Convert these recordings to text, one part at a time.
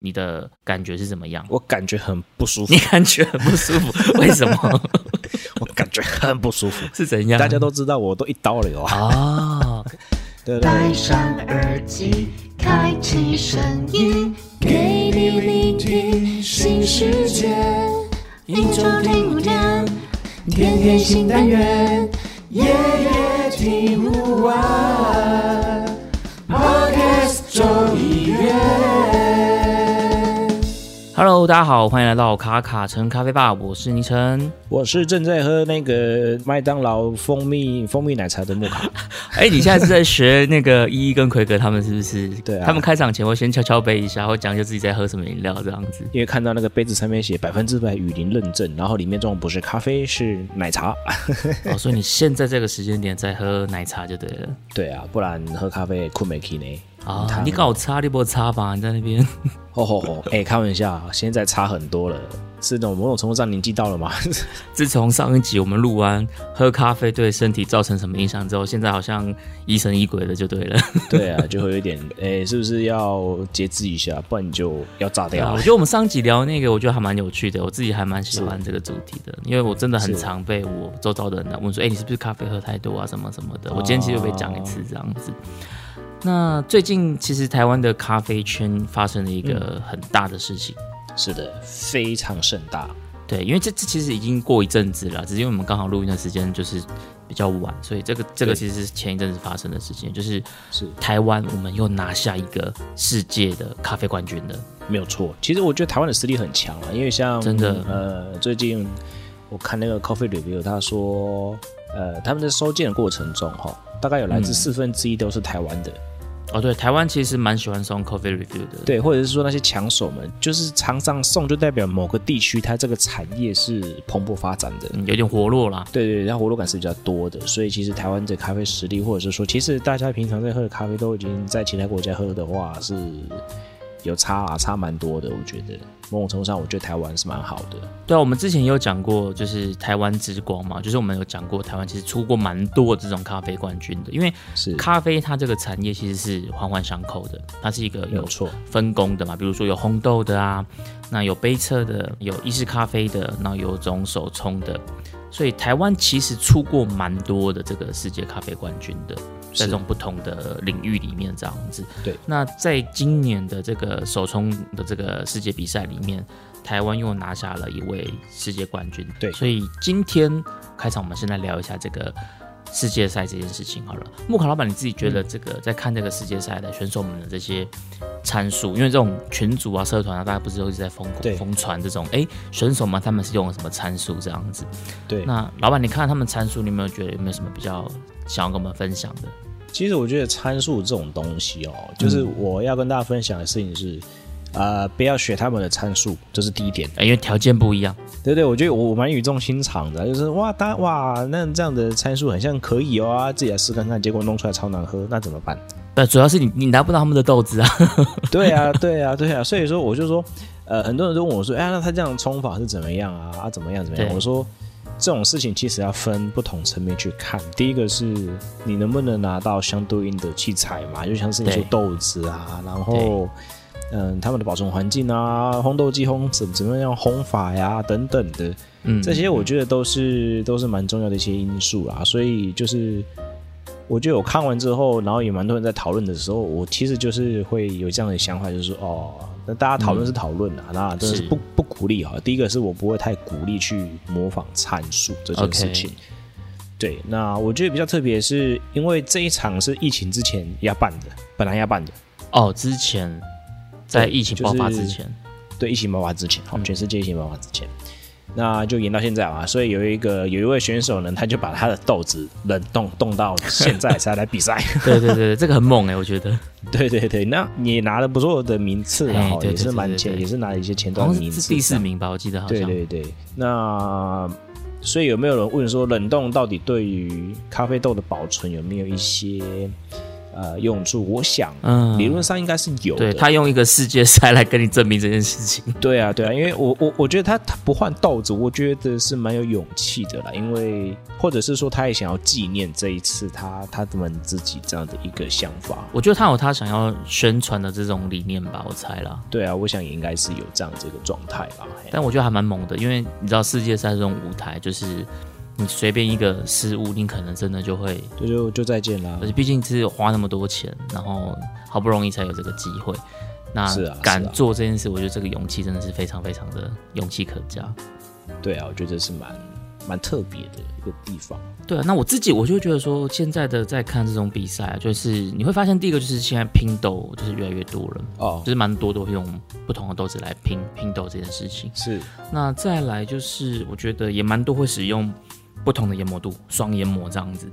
你的感觉是怎么样？我感觉很不舒服你，感觉很不舒服，为什么？我感觉很不舒服。是怎样？大家都知道我都一刀了啊，啊，对对戴对，上耳机，开启声音，给你聆听新世界。一周听五天，天天新单元，夜夜听不完。Podcast 周一 Hello，大家好，欢迎来到卡卡城咖啡吧，我是倪晨。我是正在喝那个麦当劳蜂蜜蜂蜜奶茶的木卡，哎，你现在是在学那个依依跟奎哥他们是不是？对啊他们开场前会先敲敲杯一下，会讲一下自己在喝什么饮料这样子。因为看到那个杯子上面写百分之百雨林认证，然后里面装的不是咖啡，是奶茶。哦，所以你现在这个时间点在喝奶茶就对了。对啊，不然喝咖啡困没起呢。啊、他你搞差，你不差吧？你在那边。吼吼吼！哎、开玩笑，现在差很多了，是那种某种程度上年纪到了嘛？自从上一集我们录完喝咖啡对身体造成什么影响之后，现在好像疑神疑鬼的就对了。对啊，就会有一点，哎、是不是要节制一下，不然你就要炸掉了我觉。得我们上一集聊那个，我觉得还蛮有趣的，我自己还蛮喜欢这个主题的，因为我真的很常被我周遭的人来问说，哎、你是不是咖啡喝太多啊，什么什么的。我今天其实就被讲一次这样子。那最近其实台湾的咖啡圈发生了一个很大的事情，是的，非常盛大。对，因为这这其实已经过一阵子了，只是因为我们刚好录音的时间就是比较晚，所以这个这个其实是前一阵子发生的事情，就是是。台湾我们又拿下一个世界的咖啡冠军的。没有错。其实我觉得台湾的实力很强啊，因为像真的。呃，最近我看那个 Coffee Review，他说，呃，他们在收件的过程中，哈，大概有来自嗯。四分之一都是台湾的，哦，对，台湾其实蛮喜欢送 coffee review 的。对，或者是说那些抢手们，就是常常送，就代表某个地区它这个产业是蓬勃发展的。嗯，有点活络啦。对对，然后活络感是比较多的，所以其实台湾的咖啡实力，或者是说，其实大家平常在喝的咖啡都已经在其他国家喝的话是有差啊，差蛮多的。我觉得某种程度上，我觉得台湾是蛮好的。对啊，我们之前也有讲过，就是台湾之光嘛，就是我们有讲过台湾其实出过蛮多这种咖啡冠军的，因为是咖啡它这个产业其实是环环相扣的，它是一个有错，分工的嘛，比如说有烘豆的啊，那有杯测的，有意式咖啡的，那有种手冲的，所以台湾其实出过蛮多的这个世界咖啡冠军的，在这种不同的领域里面这样子。对，那在今年的这个首冲的这个世界比赛里面，台湾又拿下了一位世界冠军。对所以今天开场我们先来聊一下这个。世界赛这件事情好了，木卡老板，你自己觉得这个在看这个世界赛的选手们的这些参数，因为这种群组啊、社团啊，大家不是都一直在疯对疯传这种，哎，选手们他们是用了什么参数这样子？对。那老板，你看他们参数，你有没有觉得有没有什么比较想要跟我们分享的？其实我觉得参数这种东西哦，就是我要跟大家分享的事情是，呃，不要学他们的参数，这是第一点。哎因为条件不一样，对对，我觉得我我蛮语重心长的，就是哇，大哇，那这样的参数很像可以哦啊，自己来试看看，结果弄出来超难喝，那怎么办？那，主要是你你拿不到他们的豆子啊。对啊，对啊，对啊，所以说我就说，呃，很多人都问我说，哎，那他这样冲法是怎么样啊？啊，怎么样怎么样？我说这种事情其实要分不同层面去看。第一个是你能不能拿到相对应的器材嘛，就像是你说豆子啊，然后嗯，他们的保存环境啊，烘豆机烘怎怎么样烘法呀，等等的。嗯，这些我觉得都是都是蛮重要的一些因素啦，所以就是我觉得我看完之后，然后也蛮多人在讨论的时候，我其实就是会有这样的想法，就是说哦，那大家讨论是讨论啊，那真的是是不不鼓励哈。第一个是我不会太鼓励去模仿参数这件事情。对，那我觉得比较特别，是因为这一场是疫情之前要办的，本来要办的，哦，之前在疫情爆发就是之前，对，疫情爆发之前，好，嗯全世界疫情爆发之前，那就延到现在啊。所以有一个有一位选手呢，他就把他的豆子冷冻冻到现在才来比赛。对对对对，这个很猛哎，我觉得 对对对，那你拿了不错的名次然后也是蛮前，也是拿了一些前段名次。是第四。名吧，我记得好像。对对对，那所以有没有人问说，冷冻到底对于咖啡豆的保存有没有一些呃用处，我想嗯理论上应该是有的。对他用一个世界赛来跟你证明这件事情。对啊，对啊，因为我我我觉得他他不换豆子，我觉得是蛮有勇气的啦。因为或者是说他也想要纪念这一次他他们自己这样的一个想法。我觉得他有他想要宣传的这种理念吧，我猜啦。对啊，我想也应该是有这样这个状态吧。但我觉得还蛮猛的，因为你知道世界赛这种舞台，就是你随便一个失误，你可能真的就会，就就就再见啦而。且毕竟是花那么多钱，然后好不容易才有这个机会，那是啊敢做这件事，我觉得这个勇气真的是非常非常的勇气可嘉。对啊，我觉得这是蛮蛮特别的一个地方。对啊，那我自己我就觉得说，现在的在看这种比赛啊，就是你会发现，第一个就是现在拼斗就是越来越多了，哦就，是蛮多都会用不同的豆子来拼拼斗这件事情。是那再来就是，我觉得也蛮多会使用不同的研磨度，双研磨这样子。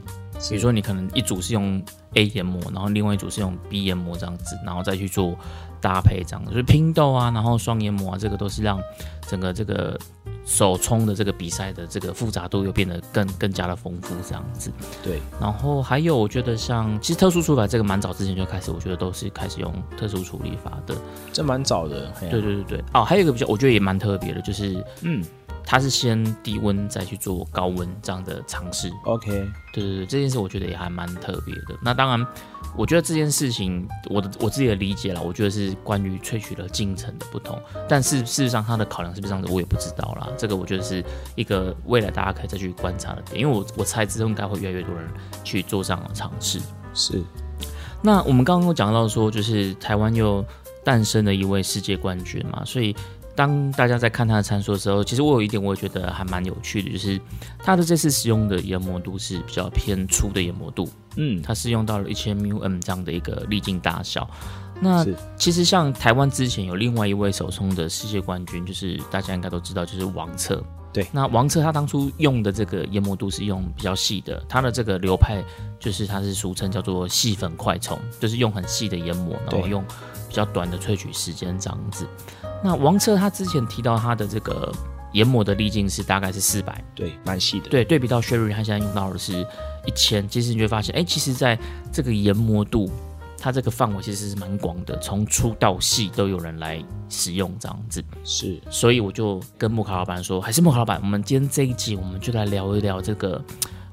比如说，你可能一组是用 A 研磨，然后另外一组是用 B 研磨这样子，然后再去做搭配这样子，就是拼豆啊，然后双研磨啊，这个都是让整个这个手冲的这个比赛的这个复杂度又变得更更加的丰富这样子。对，然后还有，我觉得像其实特殊处理法这个蛮早之前就开始，我觉得都是开始用特殊处理法的。这蛮早的。对，对对对，哦，还有一个比较，我觉得也蛮特别的，就是嗯它是先低温再去做高温这样的尝试。，OK，对对对，这件事我觉得也还蛮特别的。那当然，我觉得这件事情，我的我自己的理解啦，我觉得是关于萃取的进程的不同。但是事实上，它的考量是不是这样子，我也不知道啦。这个我觉得是一个未来大家可以再去观察的点，因为我我猜之后应该会越来越多人去做这样的尝试。是那我们刚刚有讲到说，就是台湾又诞生了一位世界冠军嘛，所以当大家在看它的参数的时候，其实我有一点我也觉得还蛮有趣的，就是它的这次使用的研磨度是比较偏粗的研磨度，嗯它是用到了一千 μm 这样的一个粒径大小。那其实像台湾之前有另外一位手冲的世界冠军，就是大家应该都知道，就是王策。对那王策他当初用的这个研磨度是用比较细的，他的这个流派就是它是俗称叫做细粉快冲，就是用很细的研磨，然后用比较短的萃取时间这样子。那王策他之前提到他的这个研磨的粒径是大概是四百，对，蛮细的。对，对比到 Sherry，他现在用到的是一千，其实你就会发现，哎，其实在这个研磨度，它这个范围其实是蛮广的，从粗到细都有人来使用这样子。是所以我就跟木卡老板说，还是木卡老板，我们今天这一集我们就来聊一聊这个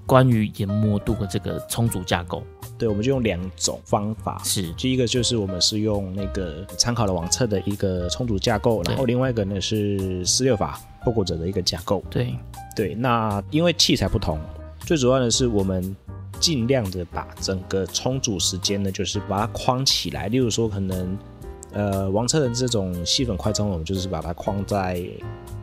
关于研磨度的这个充足架构。对，我们就用两种方法。是第一个就是我们是用那个参考了网测的一个充足架构，然后另外一个呢是四六法破果者的一个架构。对，对，那因为器材不同，最主要的是我们尽量的把整个充足时间呢，就是把它框起来。例如说，可能呃王策的这种细粉快充，我们就是把它框在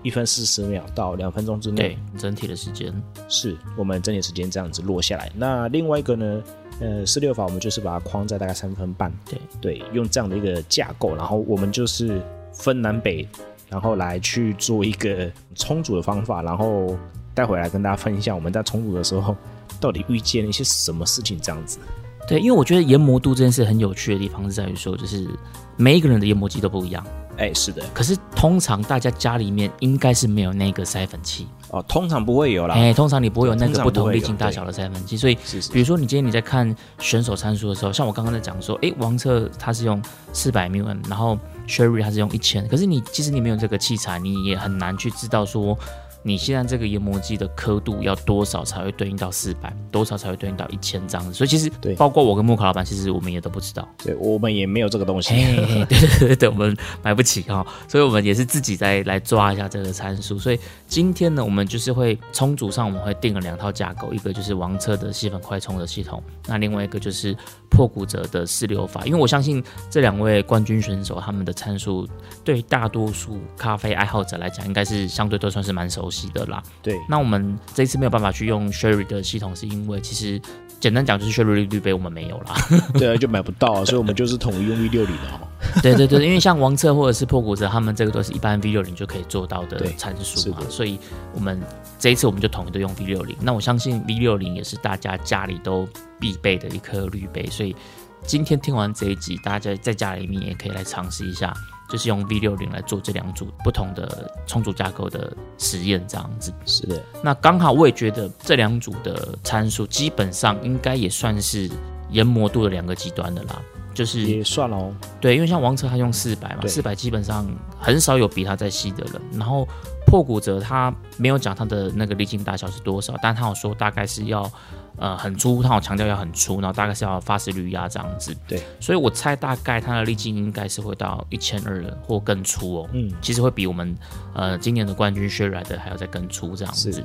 一分四十秒到两分钟之内对，，整体的时间，是我们整体时间这样子落下来。那另外一个呢，呃，四六法我们就是把它框在大概三分半，对对，用这样的一个架构，然后我们就是分南北，然后来去做一个充足的方法，然后带回来跟大家分享我们在充足的时候到底遇见了一些什么事情这样子。对，因为我觉得研磨度这件事很有趣的地方是在于说，就是每一个人的研磨机都不一样。哎，是的，可是通常大家家里面应该是没有那个筛粉器，哦，通常不会有啦，哎，通常你不会有那个不同常不会有粒径大小的筛粉器，所以是是比如说你今天你在看选手参数的时候，像我刚刚在讲说，哎，王策他是用四百 mm，然后 Sherry 他是用一千，可是你其实你没有这个器材，你也很难去知道说。你现在这个研磨机的刻度要多少才会对应到四百，多少才会对应到一千这样子？所以其实对包括我跟木卡老板，其实我们也都不知道。对，我们也没有这个东西。嘿嘿嘿，对对对对，我们买不起哈、所以我们也是自己在来抓一下这个参数。所以今天呢，我们就是会充足上我们会定了两套架构，一个就是王车的细粉快充的系统，那另外一个就是破骨折的四六法。因为我相信这两位冠军选手他们的参数对大多数咖啡爱好者来讲，应该是相对都算是蛮熟悉的啦。对，那我们这一次没有办法去用 Sherry 的系统，是因为其实简单讲就是 Sherry 绿杯我们没有啦。对啊，就买不到，所以我们就是统一用 V 六零的哦。对对对，因为像王策或者是破骨折，他们这个都是一般 V 六零就可以做到的对参数嘛所以我们这一次我们就统一都用 V 六零。那我相信 V 六零也是大家家里都必备的一颗滤杯，所以今天听完这一集，大家在家里面也可以来尝试一下，就是用 V 六零来做这两组不同的充足架构的实验，这样子。是的，那刚好我也觉得这两组的参数基本上应该也算是研磨度的两个极端的啦。就是也算哦。对，因为像王策他用四百嘛，四百基本上很少有比他再细的人。然后破骨折他没有讲他的那个粒径大小是多少，但他有说大概是要呃很粗，他有强调要很粗，然后大概是要发丝率压这样子。对，所以我猜大概他的粒径应该是会到一千二或更粗哦。嗯，其实会比我们呃今年的冠军薛来的还要再更粗这样子是。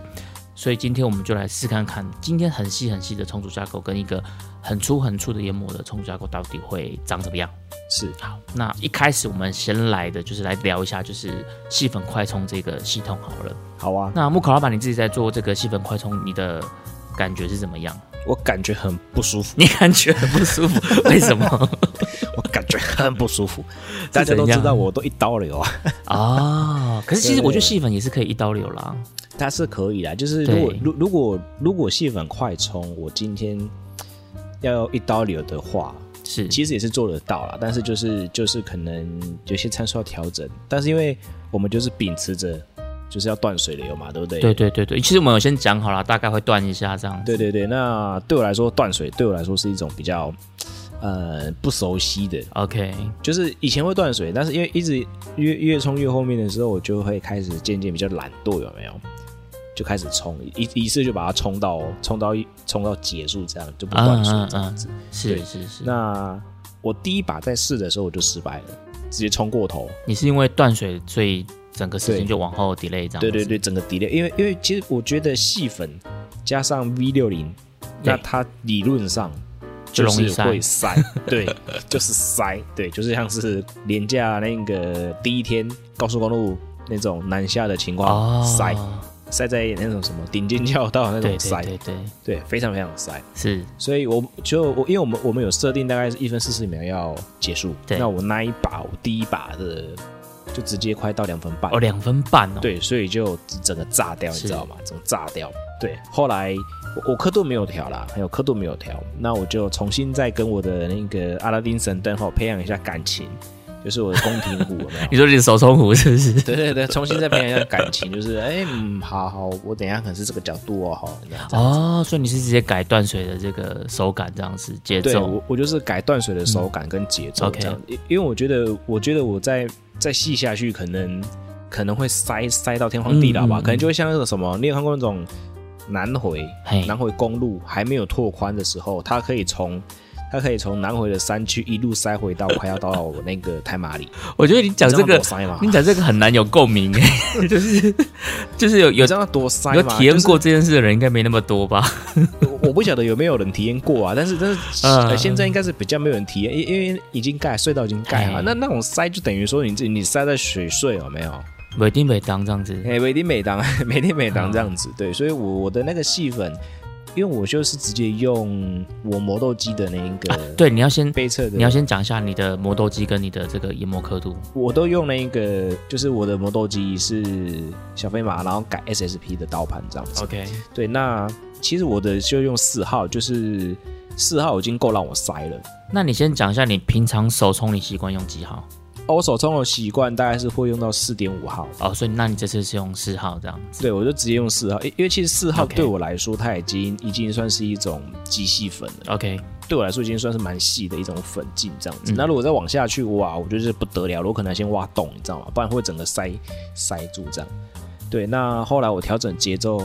所以今天我们就来试看看，今天很细很细的重组架构跟一个很粗很粗的研磨的重组架构到底会长怎么样。是好，那一开始我们先来的就是来聊一下，就是细粉快充这个系统好了。好啊。那木口老板你自己在做这个细粉快充，你的感觉是怎么样？我感觉很不舒服，你感觉很不舒服？为什么？我感觉很不舒服。大家都知道我都一刀流啊，啊、可是其实我觉得对细粉也是可以一刀流啦。它是可以的。就是如果如如果如果细粉快充，我今天要一刀流的话，是，其实也是做得到啦。但是就是就是可能有些参数要调整，但是因为我们就是秉持着就是要断水流嘛，对不对？对对对对，其实我们有先讲好了，大概会断一下这样。对对对，那对我来说断水对我来说是一种比较呃不熟悉的，OK，就是以前会断水，但是因为一直越越冲越后面的时候，我就会开始渐渐比较懒惰，有没有？就开始冲一一次就把它冲到冲到冲到结束，这样就不断水嗯嗯这样子。是对是是。那我第一把在试的时候我就失败了，直接冲过头。你是因为断水，所以整个时间对就往后 delay 这样子。对对对，整个 delay，因为因为其实我觉得细粉加上 V 六零，那它理论上就容易塞会塞，对，就是塞，对，就是像是廉价那个第一天高速公路那种南下的情况、哦，塞塞在那种什么顶尖教道那对种塞，对对对，对，非常非常塞。是所以我就我因为我们我们有设定大概是一分四十秒要结束，那我那一把我第一把的就直接快到两分半哦，，两分半哦。，对，所以就整个炸掉，你知道吗？整个炸掉。对，后来我我刻度没有调啦，还有刻度没有调，那我就重新再跟我的那个阿拉丁神灯后培养一下感情，就是我的宫廷虎有没有？你说你的手冲壶是不是？对对对，重新再培养一下感情，就是哎嗯，好好，我等一下可能是这个角度哦，好，这样子。哦，所以你是直接改断水的这个手感这样子节奏。对我，我就是改断水的手感跟节奏因因为我觉得，我觉得我再再细下去，可能可能会塞塞到天荒地老吧，嗯嗯嗯。可能就会像那个什么，你有看过那种南回嘿。南回公路还没有拓宽的时候，它可以从它可以从南回的山区一路塞回到快要到我那个太马里，我觉得你讲这个？你讲这个很难有共鸣哎，就是就是有有这样多塞有吗？体验过这件事的人应该没那么多吧？我不晓得有没有人体验过啊，但是但是、嗯呃现在应该是比较没有人体验，因因为已经盖隧道已经盖好，嘿那那种塞就等于说你自己你塞在水隧有没有？每天每当这样子，哎，每天每当 每天每当这样子，对，所以我我的那个戏粉，因为我就是直接用我磨豆机的那一个对，你要先背测的，你要先讲一下你的磨豆机跟你的这个研磨刻度。我都用那一个，就是我的磨豆机是小飞马，然后改 SSP 的刀盘这样子。OK，对，那其实我的就用四号，就是四号已经够让我塞了。那你先讲一下你平常手冲你习惯用几号？哦我手冲的习惯大概是会用到四点五号，哦，所以那你这次是用四号这样子。对我就直接用四号，因因为其实四号对我来说，它已经已经算是一种极细粉了。OK，对我来说已经算是蛮细的一种粉劲这样子。嗯那如果再往下去，挖，我觉得是不得了了，我可能要先挖洞，你知道吗？不然会整个塞塞住这样。对，那后来我调整节奏，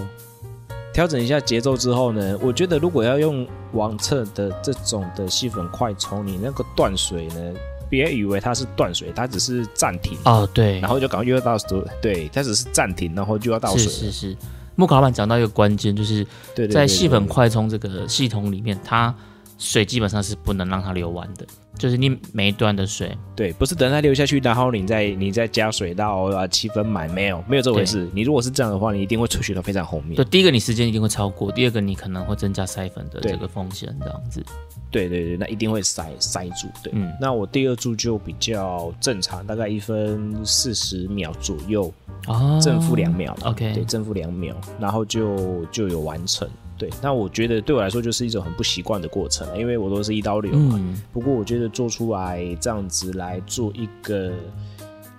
调整一下节奏之后呢，我觉得如果要用王策的这种的细粉快冲，你那个断水呢，别以为它是断水，它只是暂停，哦对，然后就赶快又要倒水，对，它只是暂停，然后就要倒水。是是是。木卡老板讲到一个关键，就是在细粉快充这个系统里面，它水基本上是不能让它流完的，就是你每一段的水，对，不是等它流下去，然后你再你再加水到啊七分满，没有没有这回事。你如果是这样的话，你一定会出血到非常后面对。第一个你时间一定会超过，第二个你可能会增加塞粉的这个风险，这样子。对对对，那一定会塞塞住。对，嗯那我第二注就比较正常，大概一分四十秒左右，哦，正负两秒。OK 对，正负两秒，然后就就有完成。对，那我觉得对我来说就是一种很不习惯的过程，因为我都是一刀流嘛。嗯，不过我觉得做出来这样子来做一个，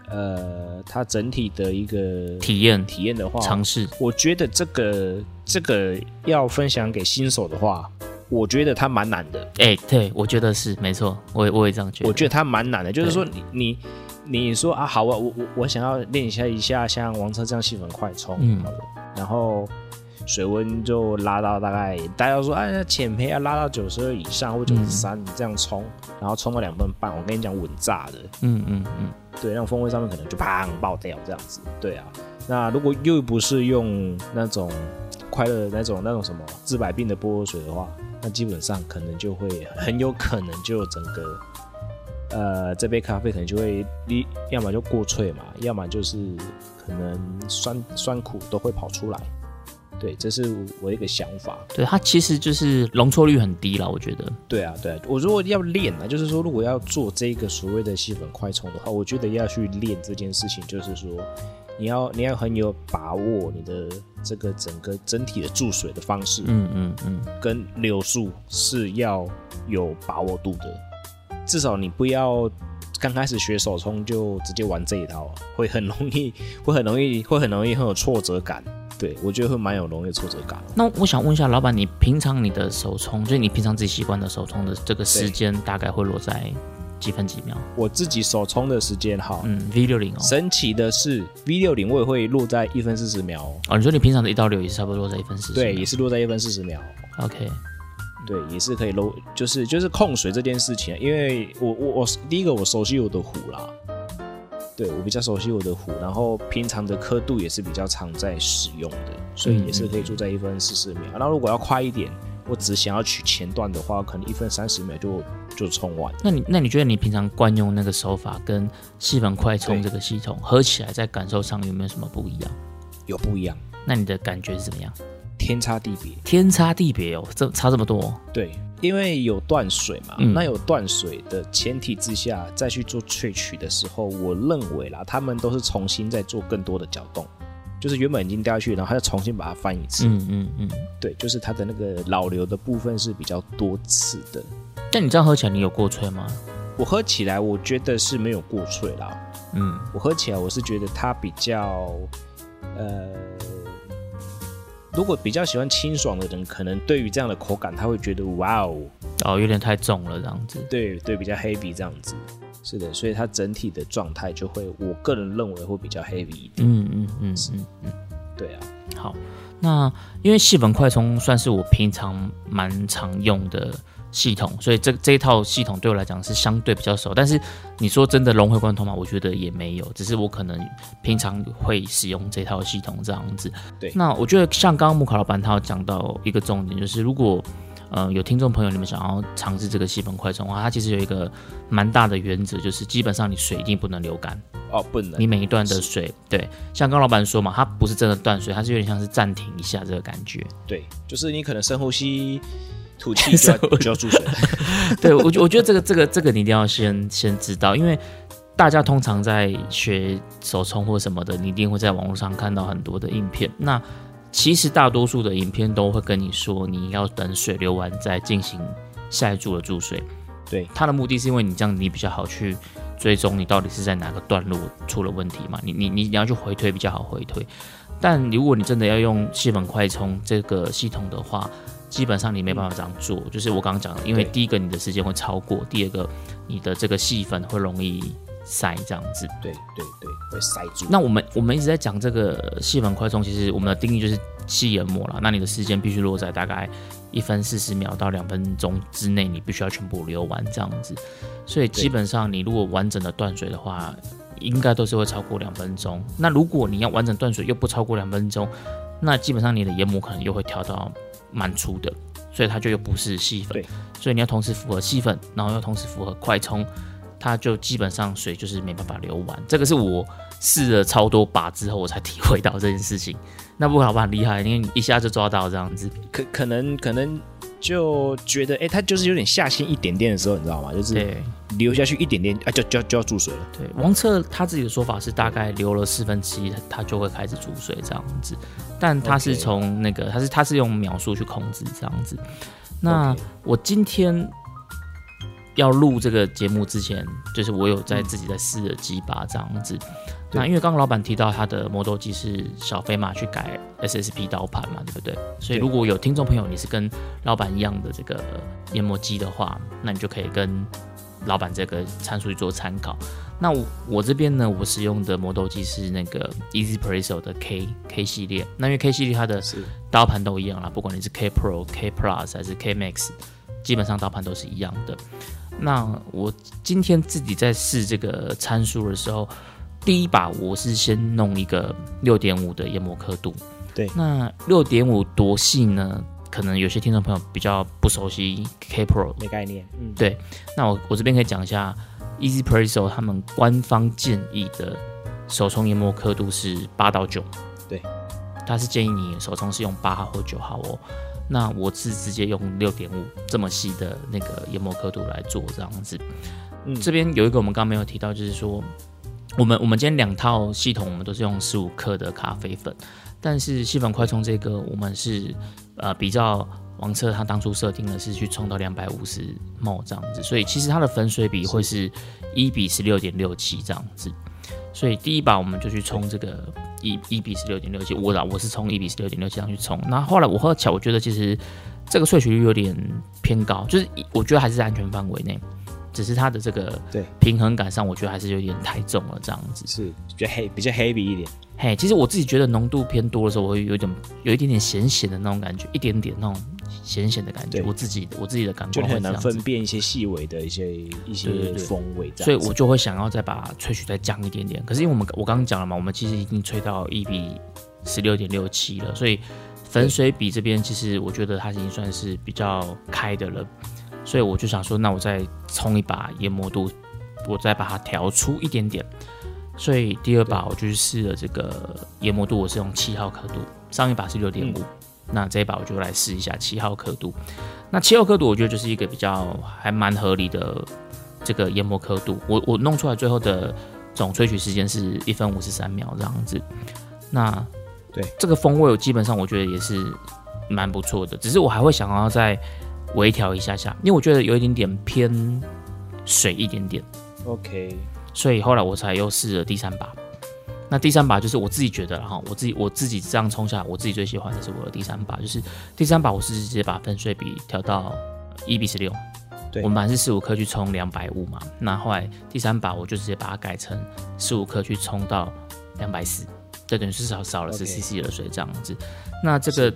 呃，它整体的一个体验体验的话，尝试，我觉得这个这个要分享给新手的话，我觉得它蛮难的。哎、对，我觉得是没错，我也我也这样觉得。我觉得它蛮难的，就是说你你你说啊，好啊，我我我想要练一下一下像王车这样细粉快冲，嗯然后水温就拉到大概大家说哎，浅培要拉到九十二以上或九十三，这样冲，然后冲到两分半，我跟你讲稳炸的，嗯嗯嗯，对，那种风味上面可能就砰爆掉这样子，对啊。那如果又不是用那种快乐的那种那种什么治百病的菠萝水的话，那基本上可能就会很有可能就整个呃这杯咖啡可能就会一要么就过脆嘛，要么就是可能酸酸苦都会跑出来。对，这是我一个想法。对，它其实就是容错率很低了，我觉得。对啊，对啊，我如果要练呢，就是说，如果要做这个所谓的细粉快充的话，我觉得要去练这件事情，就是说，你要你要很有把握你的这个整个整体的注水的方式，嗯嗯嗯，跟流速是要有把握度的，至少你不要刚开始学手冲就直接玩这一套，会很容易，会很容易，会很容易很有挫折感。对我觉得会蛮有容易挫折感。那我想问一下老板，你平常你的手冲，就是你平常自己习惯的手冲的这个时间，大概会落在几分几秒？我自己手冲的时间哈，嗯，V 六零哦。神奇的是 V 六零我也会落在一分四十秒哦，哦，你说你平常的一到六也是差不多落在一分四十？对，也是落在一分四十秒。OK，对，也是可以漏，就是就是控水这件事情，因为我我我第一个我熟悉我的壶啦，对我比较熟悉我的壶，然后平常的刻度也是比较常在使用的，所以也是可以住在一分四十秒。那如果要快一点，我只想要取前段的话，可能一分三十秒就就冲完。那你那你觉得你平常惯用那个手法跟细粉快冲这个系统合起来，在感受上有没有什么不一样？有不一样，那你的感觉是怎么样？天差地别。天差地别哦，这差这么多、对，因为有断水嘛，嗯那有断水的前提之下，再去做萃取的时候，我认为啦，他们都是重新再做更多的搅动，就是原本已经掉下去，然后他再重新把它翻一次。嗯嗯嗯。对，就是它的那个老流的部分是比较多次的。但你这样喝起来，你有过萃吗？我喝起来，我觉得是没有过萃啦。嗯，我喝起来，我是觉得它比较，呃，如果比较喜欢清爽的人，可能对于这样的口感，他会觉得哇哦，哦，有点太重了，这样子。对对，比较 heavy 这样子。是的，所以它整体的状态就会，我个人认为会比较 heavy 一点。嗯嗯嗯嗯，对啊，好。那因为细粉快充算是我平常蛮常用的系统，所以这这一套系统对我来讲是相对比较熟。但是你说真的融会贯通吗？我觉得也没有，只是我可能平常会使用这套系统这样子。对那我觉得像刚刚木卡老板他有讲到一个重点，就是如果呃有听众朋友你们想要尝试这个细粉快充的话，它其实有一个蛮大的原则，就是基本上你水一定不能流干。哦，不能你每一段的水，对，像刚老板说嘛，它不是真的断水，它是有点像是暂停一下这个感觉。对，就是你可能深呼吸，吐气就要 就要注水。对我觉我觉得这个这个这个你一定要先先知道，因为大家通常在学手冲或什么的，你一定会在网络上看到很多的影片。那其实大多数的影片都会跟你说，你要等水流完再进行下一注的注水。对，它的目的是因为你这样你比较好去追踪你到底是在哪个段落出了问题嘛，你你你你要去回推比较好回推。但如果你真的要用细粉快充这个系统的话，基本上你没办法这样做。就是我刚刚讲的，因为第一个你的时间会超过，第二个你的这个细粉会容易塞这样子。对对对，会塞住。那我们我们一直在讲这个细粉快充，其实我们的定义就是细研磨了。那你的时间必须落在大概一分四十秒到两分钟之内，你必须要全部流完这样子。所以基本上你如果完整的断水的话，应该都是会超过两分钟。那如果你要完整断水又不超过两分钟，那基本上你的研磨可能又会调到蛮粗的，所以它就又不是细粉。所以你要同时符合细粉，然后又同时符合快冲，它就基本上水就是没办法流完。这个是我试了超多把之后，我才体会到这件事情。那不过老板很厉害，因为你一下就抓到这样子。可可能可能就觉得，哎、他就是有点下心一点点的时候，你知道吗？就是对流下去一点点，啊，就就要就要注水了。对，王策他自己的说法是大概流了四分之一，他就会开始注水这样子。但他是从那个他是他是用秒数去控制这样子。那我今天要录这个节目之前，就是我有在自己在试了几把这样子。那因为刚刚老板提到他的磨豆机是小飞马去改 SSP 刀盘嘛，对不对？所以如果有听众朋友你是跟老板一样的这个研磨机的话，那你就可以跟老板这个参数去做参考。那我我这边呢，我使用的磨豆机是那个 Easy Presso 的 K K 系列。那因为 K 系列它的刀盘都一样啦，不管你是 K Pro、K Plus 还是 K Max，基本上刀盘都是一样的。那我今天自己在试这个参数的时候。第一把我是先弄一个六点五的研磨刻度，对，那六点五多细呢？可能有些听众朋友比较不熟悉 K Pro，的概念。嗯，对，那我我这边可以讲一下 Easy Presso 他们官方建议的手冲研磨刻度是八到九，对，他是建议你手冲是用八号或九号哦。那我是直接用六点五这么细的那个研磨刻度来做这样子。嗯，这边有一个我们刚刚没有提到，就是说。我们我们今天两套系统，我们都是用十五克的咖啡粉，但是细粉快冲这个，我们是呃比较王策他当初设定的是去冲到两百五十毫这样子，所以其实它的粉水比会是一比十六点六七这样子，所以第一把我们就去冲这个一一比十六点六七，我啦我是冲一比十六点六七上去冲，那后来我喝起来，我觉得其实这个萃取率有点偏高，就是我觉得还是在安全范围内。只是它的这个对平衡感上，我觉得还是有点太重了，这样子是比较黑比较 heavy 一点。嘿，其实我自己觉得浓度偏多的时候，我会有点有一点点咸咸的那种感觉，一点点那种咸咸的感觉。我自己我自己的感觉很难分辨一些细微的一些一些风味，所以我就会想要再把萃取再降一点点。可是因为我们我刚刚讲了嘛，我们其实已经吹到一比十六点六七了，所以粉水比这边其实我觉得它已经算是比较开的了。所以我就想说，那我再冲一把研磨度，我再把它调粗一点点。所以第二把我就去试了这个研磨度，我是用七号刻度，上一把是六点五，那这一把我就来试一下七号刻度。那七号刻度我觉得就是一个比较还蛮合理的这个研磨刻度。我我弄出来最后的总萃取时间是一分五十三秒这样子。那对这个风味，我基本上我觉得也是蛮不错的，只是我还会想要再。微调一下下，因为我觉得有一点点偏水一点点，OK，所以后来我才又试了第三把。那第三把就是我自己觉得哈，我自己我自己这样冲下来，我自己最喜欢的是我的第三把，就是第三把我是直接把分水比调到一比十六。对，我们本来是十五克去冲两百五嘛，那后来第三把我就直接把它改成十五克去冲到两百四，这等于是少少了十 CC 的水这样子。那这个。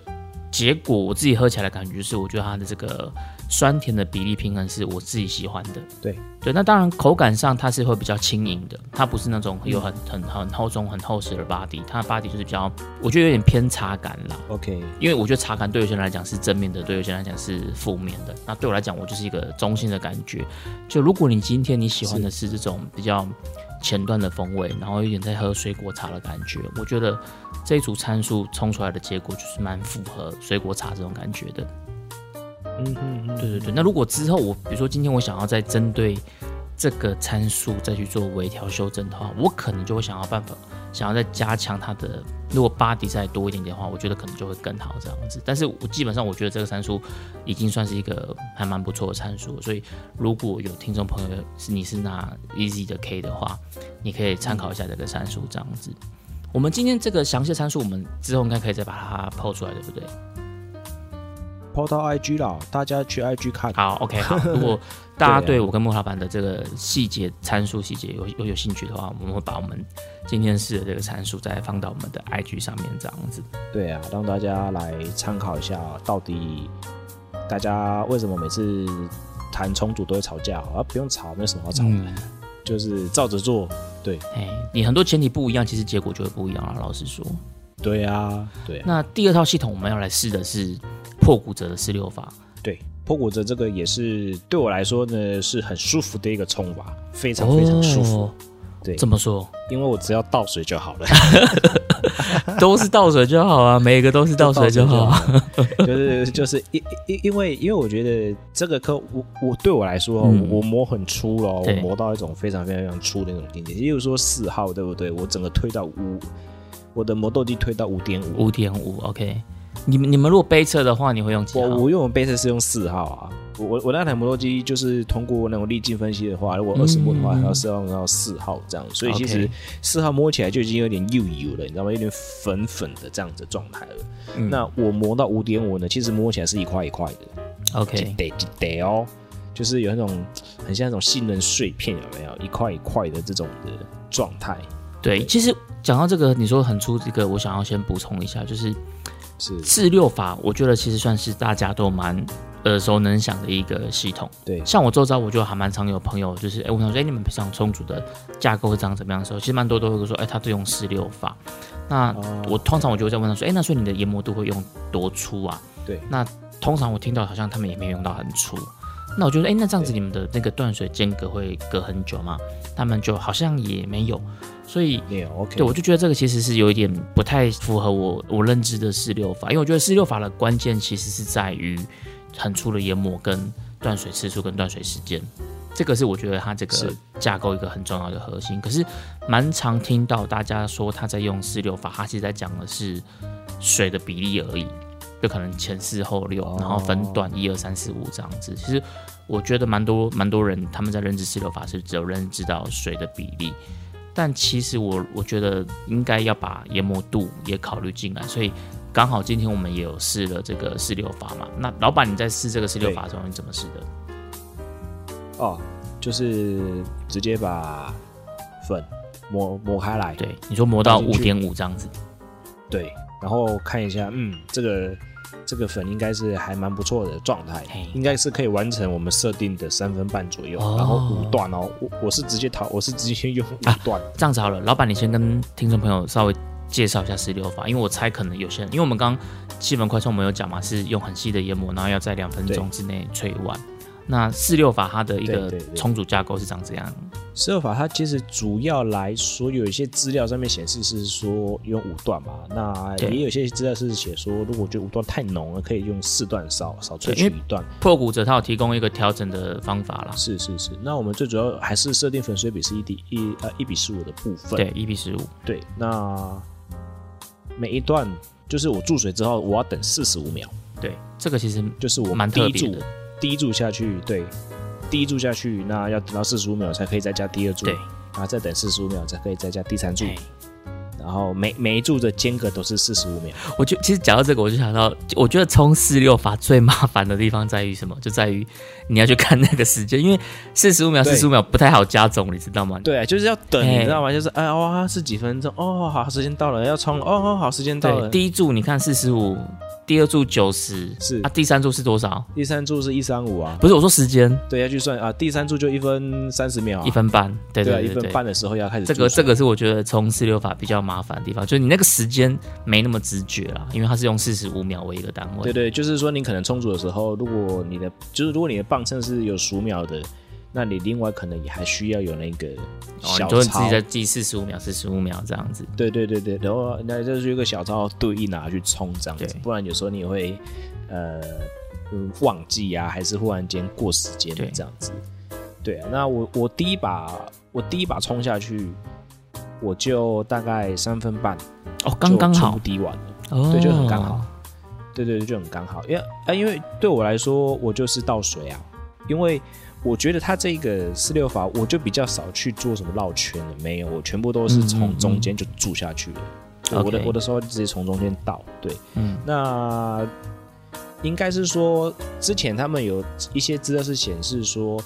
结果我自己喝起来的感觉是，我觉得它的这个酸甜的比例平衡是我自己喜欢的。对对，那当然口感上它是会比较轻盈的，它不是那种有很很很厚重、很厚实的 body，它的 body 就是比较，我觉得有点偏茶感啦。OK，因为我觉得茶感对有些人来讲是正面的，对有些人来讲是负面的。那对我来讲，我就是一个中性的感觉。就如果你今天你喜欢的是这种比较。前段的风味，然后有点在喝水果茶的感觉，我觉得这一组参数冲出来的结果就是蛮符合水果茶这种感觉的。嗯嗯嗯，对对对。那如果之后我，比如说今天我想要再针对。这个参数再去做微调修正的话，我可能就会想要办法，想要再加强它的。如果巴迪再多一点点的话，我觉得可能就会更好这样子。但是我基本上我觉得这个参数已经算是一个还蛮不错的参数，所以如果有听众朋友是你是拿 easy 的 K 的话，你可以参考一下这个参数这样子。我们今天这个详细参数，我们之后应该可以再把它抛出来，对不对？抛到 IG 了，大家去 IG 看。好，OK，好。如果大家对我跟莫老板的这个细节参数细节有有有兴趣的话，我们会把我们今天试的这个参数再放到我们的 IG 上面，这样子。对啊，让大家来参考一下，到底大家为什么每次谈重组都会吵架啊？不用吵，没有什么好吵的，就是照着做。对，哎，你很多前提不一样，其实结果就会不一样了。老实说，对啊，对。那第二套系统我们要来试的是破骨折的四六法。对。破骨折这个也是对我来说呢是很舒服的一个冲法，非常非常舒服。对，怎么说？因为我只要倒水就好了，都是倒水就好啊，每个都是倒水就好。就是就是因因因为因为我觉得这个课我我对我来说，我磨很粗了，我磨到一种非常非常非常粗的那种境界。也就是说四号对不对？我整个推到五，我的磨豆机推到五点五，五点五，OK。你们你们如果背车的话，你会用几号？我我用的杯测是用四号啊。我我我那台磨豆机就是通过那种粒径分析的话，如果二十摩的话，嗯还要是要用到四号这样，所以其实四号摸起来就已经有点油油了，你知道吗？有点粉粉的这样子的状态了。嗯那我磨到五点五呢，其实摸起来是一块一块的，OK，一得得哦，就是有那种很像那种杏仁碎片，有没有一块一块的这种的状态？对，其实讲到这个，你说很粗这个，我想要先补充一下，就是是四六法，我觉得其实算是大家都蛮耳熟能详的一个系统。对像我周遭，我就还蛮常有朋友，就是哎，我想说，哎，你们平常充足的架构会长怎么样的时候，其实蛮多都会说，哎，他都用四六法。那哦我通常我就会在问他说，哎，那所以你的研磨度会用多粗啊？对那通常我听到好像他们也没有用到很粗。那我觉得，哎，那这样子你们的那个断水间隔会隔很久吗？他们就好像也没有，所以没有 OK，对，我就觉得这个其实是有一点不太符合我我认知的四六法，因为我觉得四六法的关键其实是在于很粗的研磨跟断水次数跟断水时间，这个是我觉得它这个架构一个很重要的核心。可是蛮常听到大家说他在用四六法，他其实在讲的是水的比例而已，就可能前四后六，然后分段一二三四五这样子。其实我觉得蛮多蛮多人他们在认知四六法是只有认知到水的比例。但其实我我觉得应该要把研磨度也考虑进来，所以刚好今天我们也有试了这个四六法嘛。那老板你在试这个四六法的时候，你怎么试的？哦，就是直接把粉磨磨开来，对，你说磨到五点五这样子，对，然后看一下，嗯，这个这个粉应该是还蛮不错的状态嘿，应该是可以完成我们设定的三分半左右，哦然后五段哦，我我是直接淘，我是直接用五啊段，这样子好了。老板，你先跟听众朋友稍微介绍一下十六法，因为我猜可能有些人，因为我们刚刚气门快充我们有讲嘛，是用很细的研磨，然后要在两分钟之内吹完。那四六法它的一个重组架构是长这样，四六法它其实主要来说，有一些资料上面显示是说用五段嘛，那对也有些资料是写说，如果觉得五段太浓了，可以用四段少少萃取一段。破骨折它有提供一个调整的方法啦。是是是，那我们最主要还是设定粉水比是一比一呃一比十五的部分。对，一比十五。对，那每一段就是我注水之后，我要等四十五秒，对，这个其实就是我蛮第一注特别的。第一注下去，对，第一注下去，那要等到四十五秒才可以再加第二注，对，然后再等四十五秒才可以再加第三注，哎然后每每一注的间隔都是四十五秒。我就其实讲到这个，我就想到，我觉得冲四六法最麻烦的地方在于什么？就在于你要去看那个时间，因为四十五秒、对四十五秒不太好加总，你知道吗？对，就是要等，哎你知道吗？就是哎哇，是几分钟？哦，好，时间到了，要冲哦，好，时间到，了。第一注你看四十五，第二注九十，是啊，第三注是多少？第三注是一三五啊，不是我说时间对，要去算啊。第三注就一分三十秒啊，一分半，对对啊，对。一分半的时候要开始这个这个是我觉得冲四六法比较麻烦的地方，就是你那个时间没那么直觉啦，因为它是用四十五秒为一个单位。对对，就是说你可能充足的时候，如果你的就是如果你的磅秤是有数秒的，那你另外可能也还需要有那个哦，小你就你自抄。己在记四十五秒、四十五秒这样子。对对对对，然后那就是有一个小抄对应拿去冲这样子，不然有时候你会呃嗯忘记啊，还是忽然间过时间对这样子。对啊，那我我第一把我第一把冲下去，我就大概三分半哦，刚刚好滴完了。哦，对，就很刚好。对对对，就很刚好。因为啊，因为对我来说，我就是倒水啊，因为我觉得他这个四六法，我就比较少去做什么绕圈了，没有，我全部都是从嗯中间就住下去了。对我的我的时候直接从中间倒。对，嗯，那应该是说之前他们有一些资料是显示说，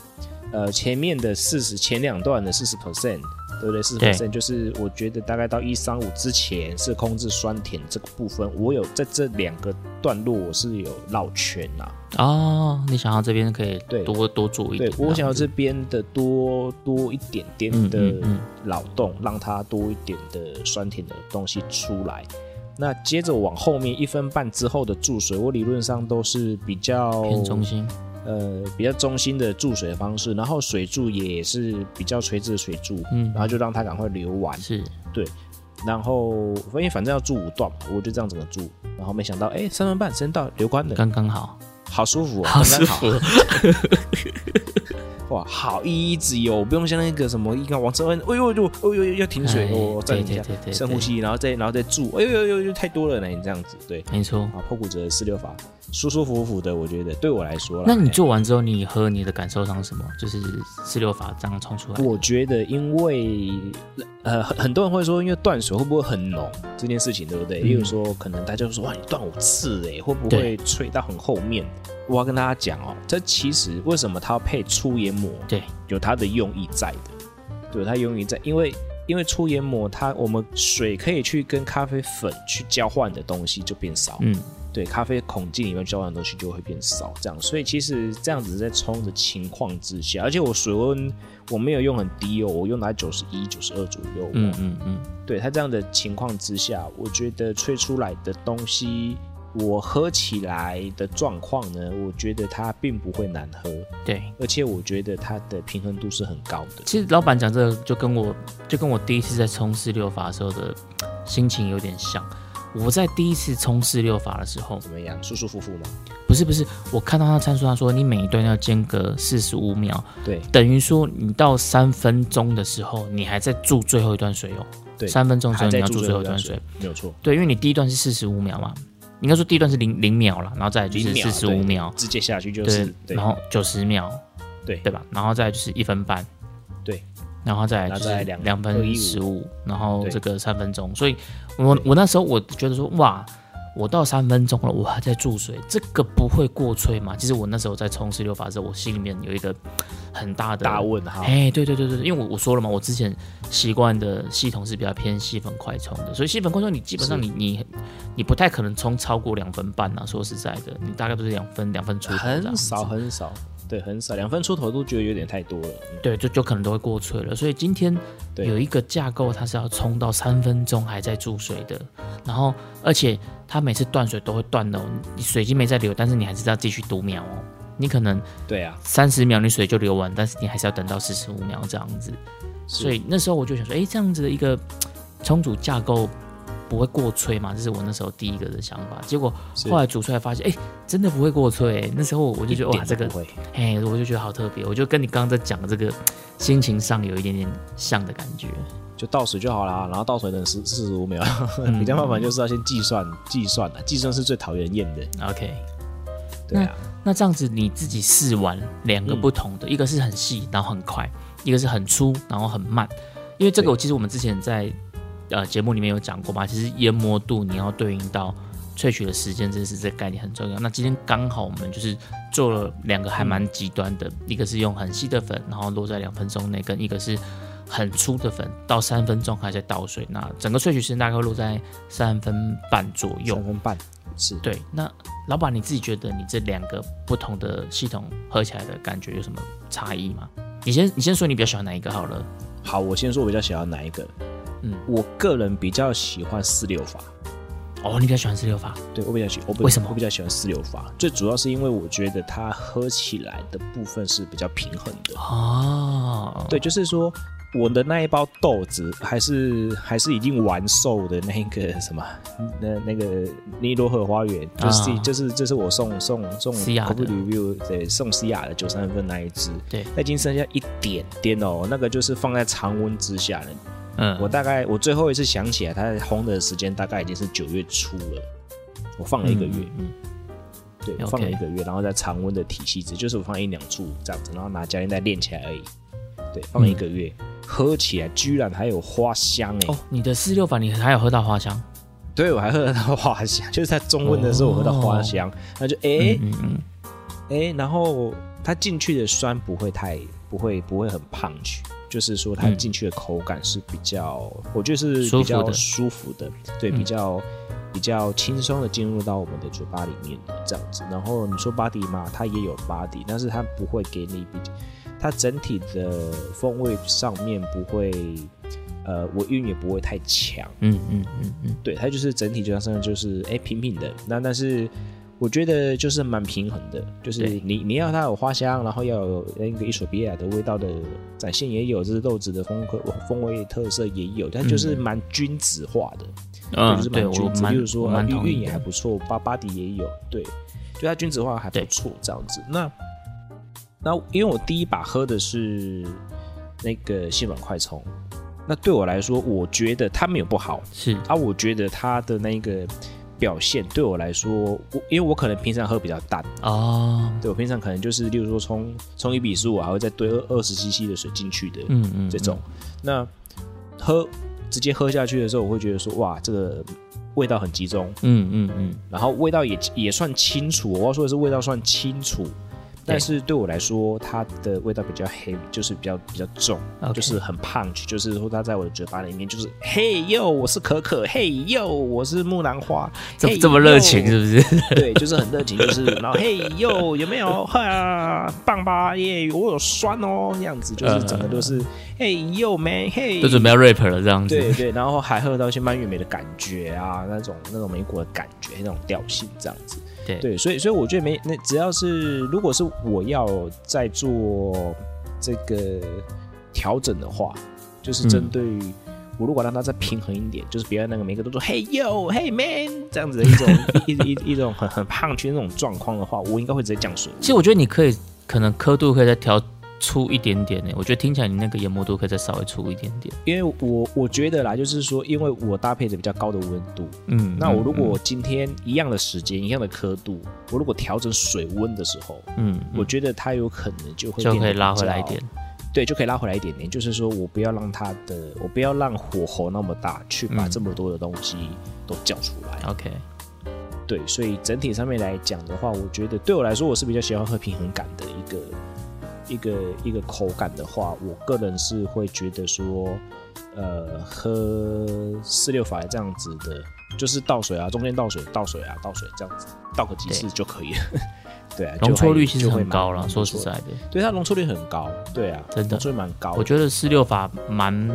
呃，前面的四十前两段的四十 percent，对不对？四十对。percent 就是我觉得大概到一三五之前是控制酸甜这个部分，我有在这两个段落我是有绕圈呐、哦，你想要这边可以对。多多做一点对，我想要这边的多多一点点的嗯嗯嗯。扰动，让它多一点的酸甜的东西出来。那接着往后面一分半之后的注水，我理论上都是比较偏中心，呃比较中心的注水的方式，然后水柱也是比较垂直的水柱，嗯然后就让它赶快流完。是对然后因为反正要注五段嘛，我就这样整个注。然后没想到，哎，三分半时间到流关的，刚刚好，好舒服、哦，好刚刚舒服。哇，好 easy 哦，不用像那个什么，一看往这边，哎呦呦，哎呦要停水哎哦，暂停一下深呼吸，然后再然后再住，哎呦呦呦呦，太多了呢，你这样子，对，没错。啊，破骨折四六法，舒舒服服的，我觉得对我来说，那你哎做完之后，你喝你的感受上是什么？就是四六法这样冲出来。我觉得，因为呃，很很多人会说，因为断水会不会很浓这件事情，对不对？嗯例如说，可能大家就说，哇，你断五次哎，会不会吹到很后面？我要跟大家讲哦，这其实为什么它要配粗研磨，对，有它的用意在的，对，它用意在，因为因为粗研磨它，我们水可以去跟咖啡粉去交换的东西就变少，嗯，对，咖啡孔径里面交换的东西就会变少，这样，所以其实这样子在冲的情况之下，而且我水温我没有用很低哦，我用在九十一、九十二左右、哦，嗯嗯嗯，对它这样的情况之下，我觉得吹出来的东西，我喝起来的状况呢，我觉得它并不会难喝，对。而且我觉得它的平衡度是很高的。其实老板讲这个，就跟我就跟我第一次在冲四六法的时候的心情有点像。我在第一次冲四六法的时候，怎么样？舒舒服服吗？不是不是，我看到他参数，他说你每一段要间隔四十五秒，对等于说你到三分钟的时候，你还在注最后一段水哦。对，三分钟之后你要注注最后一段最后一段水。，没有错。对，因为你第一段是四十五秒嘛，应该说第一段是零零秒了，然后再来就是四十五秒，直接下去就对是，对然后九十秒，对。对吧？然后再来就是一分半，对，然后再来就是然后再两两分十五，然后这个三分钟，所以我我那时候我觉得说哇。我到三分钟了，我还在注水，这个不会过吹吗？其实我那时候在冲十六法的时候，我心里面有一个很大的大问号。哎，对对对对，因为我我说了嘛，我之前习惯的系统是比较偏细粉快冲的，所以细粉快冲你基本上你你你不太可能冲超过两分半啊。说实在的，你大概都是两分两分出很少很少，对，很少，两分出头都觉得有点太多了。嗯对，就就可能都会过吹了。所以今天有一个架构，它是要冲到三分钟还在注水的，然后而且它每次断水都会断的、哦，你水已经没在流，但是你还是要继续读秒哦。你可能对啊，三十秒你水就流完，但是你还是要等到四十五秒这样子。所以那时候我就想说，哎，这样子的一个充足架构不会过吹嘛？这是我那时候第一个的想法。结果后来煮出来发现，哎，真的不会过吹、诶那时候我就觉得哇，这个。哎，我就觉得好特别，我就跟你刚刚在讲的这个心情上有一点点像的感觉。就倒水就好啦，然后倒水等四四十五秒，嗯比较麻烦就是要先计算计算的，计算是最讨人厌的。OK，对啊，那这样子你自己试完两个嗯不同的，一个是很细然后很快，一个是很粗然后很慢。因为这个我其实我们之前在呃节目里面有讲过嘛，其实研磨度你要对应到萃取的时间，这是这个概念很重要。那今天刚好我们就是做了两个还蛮极端的，一个是用很细的粉，然后落在两分钟内，跟一个是很粗的粉，到三分钟还在倒水。那整个萃取时间大概会落在三分半左右三。分半是。对，那老板你自己觉得你这两个不同的系统合起来的感觉有什么差异吗？你先你先说你比较喜欢哪一个好了。好，我先说我比较喜欢哪一个。嗯，我个人比较喜欢四六法。哦，你比较喜欢四六法，对我比较喜，为什么我比较喜欢四六法？最主要是因为我觉得它喝起来的部分是比较平衡的。哦，对，就是说我的那一包豆子还是还是已经完售的那个什么，那那个尼罗河花园，就是、啊就是这是我送送送 CR 的 Coffee Review 对送 C R 的九三分那一支，对，那已经剩下一点点哦，那个就是放在常温之下的。嗯，我大概我最后一次想起来，它烘的时间大概已经是九月初了，我放了一个月。嗯，对放了一个月，然后在常温的体系值，就是我放一两处这样子，然后拿胶链袋链起来而已。对，放了一个月，喝起来居然还有花香哎、哦，你的四六版你还有喝到花香，对，我还喝得到花香，就是在中温的时候我喝到花香，那就哎嗯嗯哎、然后它进去的酸不会太不会不会很 punch，就是说它嗯。进去的口感是比较，我觉得是比较的舒服的，对，嗯。比较。比较轻松的进入到我们的嘴巴里面的这样子，然后你说 body 嘛，它也有 body，但是它不会给你比，它整体的风味上面不会，呃，我韵也不会太强，嗯嗯嗯嗯，对，它就是整体就像就是哎平平的，那但是我觉得就是蛮平衡的，就是你你要它有花香，然后要有那个伊索比亚的味道的展现也有，这是豆子的风格风味特色也有，但就是蛮君子化的，嗯，就是蛮均质，蛮比如说我呃韵也还不错，巴巴迪也有，对，就它君子化还不对错这样子。那那因为我第一把喝的是那个细软快冲，那对我来说，我觉得它没有不好，是。啊，我觉得它的那个表现对我来说，我因为我可能平常喝比较淡，哦，对我平常可能就是，例如说冲冲一比十五，我还会再兑二二十 CC 的水进去的，嗯嗯，这种，那喝直接喝下去的时候，我会觉得说，哇，这个味道很集中，嗯嗯嗯，然后味道也也算清楚。我要说的是味道算清楚，但是对我来说，它的味道比较黑，就是比较比较重 OK 就是很 punch，就是说它在我的嘴巴里面就是嘿哟，我是可可，嘿哟，我是木兰花，嘿这这么热情是不是？对，就是很热情，就是 然后嘿哟，有没有？哈，棒吧耶，我有酸哦，这样子就是整个都是嘿哟 man，嘿，都准备要 rap 了这样子。对对，然后还喝到一些蔓越莓的感觉啊，那种那种莓果的感觉，那种调性这样子。对对，所以所以我觉得没那只要是如果是我要再做这个调整的话，就是针对于、我如果让它再平衡一点，就是别人那个每个都说 “Hey yo, Hey man 这样子的一种 一一一种很很胖去那种状况的话，我应该会直接降水。其实我觉得你可以，可能刻度可以再调粗一点点呢。我觉得听起来你那个研磨度可以再稍微粗一点点。因为我我觉得啦，就是说，因为我搭配着比较高的温度，嗯，那我如嗯果今天一样的时间、一样的刻度，我如果调整水温的时候，嗯，嗯我觉得它有可能就会就可以拉回来一点。，对，就可以拉回来一点点。就是说我不要让它的，我不要让火候那么大，去把嗯这么多的东西都叫出来。OK，对，所以整体上面来讲的话，我觉得对我来说，我是比较喜欢喝平衡感的一个一个一个口感的话，我个人是会觉得说，呃，喝四六法这样子的，就是倒水啊，中间倒水，倒水啊，倒水这样子，倒个几次就可以了。对啊，容错率其实很高了。蛮说实，在的，对它容错率很高。对啊，真的容错率蛮高。我觉得四六法蛮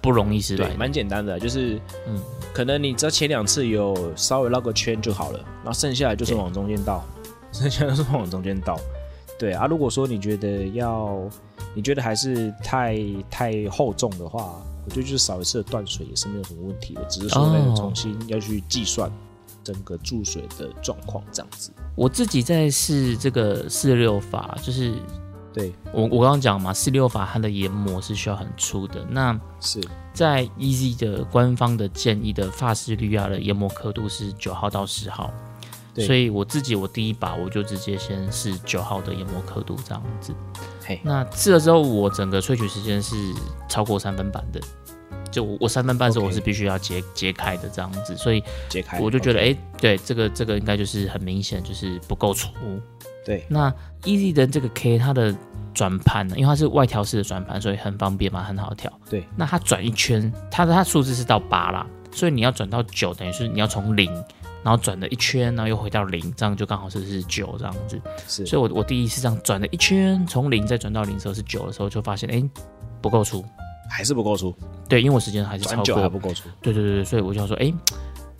不容易失败。蛮简单的，就是嗯可能你只要前两次有稍微绕个圈就好了，然后剩下来就是往中间倒，剩下的是往中间倒。对啊，如果说你觉得要，你觉得还是太太厚重的话，我觉得就是少一次的断水也是没有什么问题的，只是说那哦个重新要去计算整个注水的状况这样子。我自己在试这个四六法，就是对，我我刚刚讲嘛，四六法它的研磨是需要很粗的。那是在 Easy 的官方的建议的发式绿亚的研磨刻度是九号到十号，对所以我自己我第一把我就直接先试九号的研磨刻度这样子。嘿，那试了之后，我整个萃取时间是超过三分半的。就我我三分半的时候，我是必须要揭揭开的这样子，所以揭开，我就觉得哎、对，这个这个应该就是很明显，就是不够粗。对那 Easy 的这个 K 它的转盘呢，因为它是外调式的转盘，所以很方便嘛，很好调。对，那它转一圈，它的它数字是到八啦，所以你要转到九，等于是你要从零，然后转了一圈，然后又回到零，这样就刚好是是九这样子。是，所以我我第一次这样转了一圈，从零再转到零的时候是九的时候，就发现哎、不够出。还是不够出，对，因为我时间还是超转九还过，不够出，对对对对，所以我就想说，哎、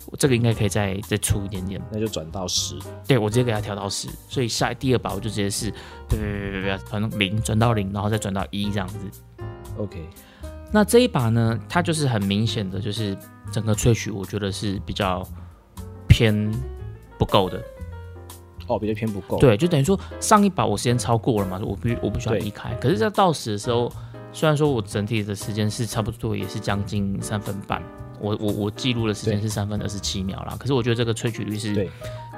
我这个应该可以再再出一点点。那就转到十。对我直接给它调到十，所以下第二把我就直接是，别别别别别，从零转到零，然后再转到一这样子。OK，那这一把呢，它就是很明显的，就是整个萃取，我觉得是比较偏不够的。哦，比较偏不够。，对，就等于说上一把我时间超过了嘛，我不我不需要对离开。可是，在到时的时候，虽然说我整体的时间是差不多，也是将近三分半。我我我记录的时间是三分二十七秒啦，可是我觉得这个萃取率是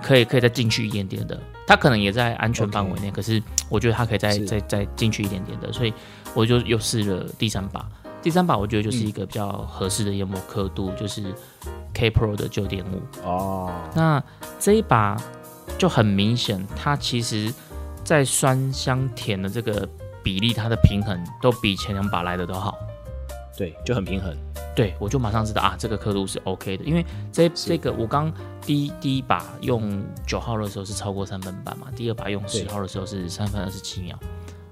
可以可以再进去一点点的，它可能也在安全范围内可是我觉得它可以再再再进去一点点的，所以我就又试了第三把，第三把我觉得嗯就是一个比较合适的研磨刻度，就是 K Pro 的九点五，哦，那这一把就很明显，它其实在酸香甜的这个比例，它的平衡都比前两把来的都好。对，就很平衡。对，我就马上知道啊，这个刻度是 OK 的，因为这这个我刚第一第一把用九号的时候是超过三分半嘛，第二把用十号的时候是三分二十七秒，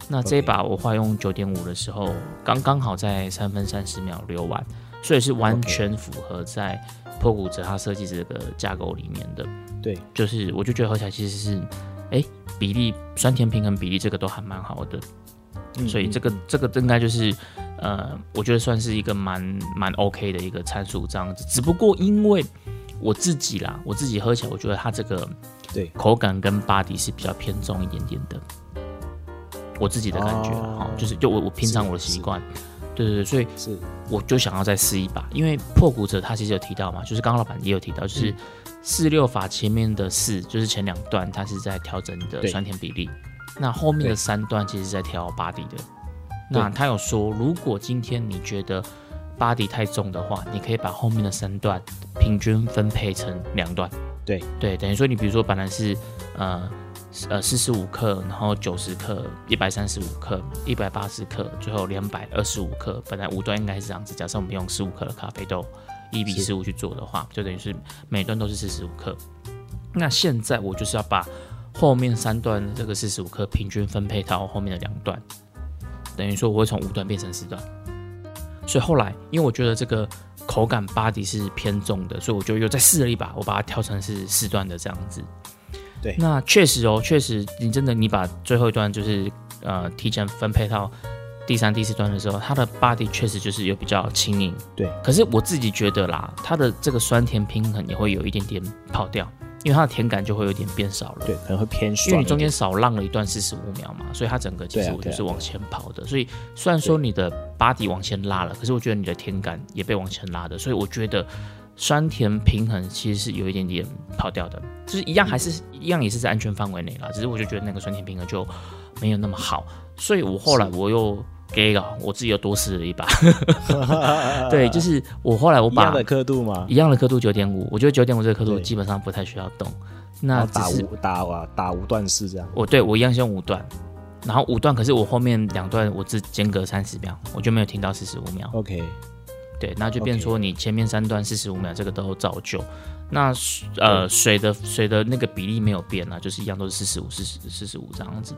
那这一把我话用九点五的时候，刚刚好在三分三十秒流完，所以是完全符合在破骨折它设计这个架构里面的。对，就是我就觉得喝起来其实是，哎，比例酸甜平衡比例这个都还蛮好的，嗯所以这个这个应该就是，呃，我觉得算是一个蛮蛮 OK 的一个参数这样子。只不过因为我自己啦，我自己喝起来，我觉得它这个对口感跟 body 是比较偏重一点点的。我自己的感觉哈、哦就是就我我平常我的习惯，对对对，所以是。我就想要再试一把，因为破骨者他其实有提到嘛，就是刚刚老板也有提到，嗯就是四六法前面的四，就是前两段它是在调整你的酸甜比例，那后面的三段其实是在调巴底的。那他有说，如果今天你觉得巴底太重的话，你可以把后面的三段平均分配成两段。对。对，等于说你比如说本来是呃呃四十五克，然后九十克、一百三十五克、一百八十克，最后两百二十五克。本来五段应该是这样子，假设我们用十五克的咖啡豆一比是十五去做的话，就等于是每段都是四十五克。那现在我就是要把后面三段这个四十五克平均分配到后面的两段，等于说我会从五段变成四段。所以后来，因为我觉得这个口感 body 是偏重的，所以我就又再试了一把，我把它调成是四段的这样子。对那确实哦，确实你真的你把最后一段就是呃提前分配到第三、第四段的时候，它的 body 确实就是有比较轻盈。对，可是我自己觉得啦，它的这个酸甜平衡也会有一点点跑掉，因为它的甜感就会有点变少了。对，可能会偏酸。因为你中间少浪了一段四十五秒嘛，所以它整个其实我就是往前跑的。所以虽然说你的 body 往前拉了，可是我觉得你的甜感也被往前拉的。所以我觉得酸甜平衡其实是有一点点跑掉的，就是一样还是一样也是在安全范围内啦。只是我就觉得那个酸甜平衡就没有那么好，所以我后来我又给了我自己又多试了一把。对，就是我后来我把一样的刻度嘛，一样的刻度九点五，我觉得九点五这个刻度基本上不太需要动。那打五打啊打五段式这样。我对我一样是用五段，然后五段，可是我后面两段我只间隔三十秒，我就没有听到四十五秒。OK，对，那就变说你前面三段四十五秒，这个都照旧。那呃水的水的那个比例没有变啊，就是一样都是四十五、四十、四十五这样子。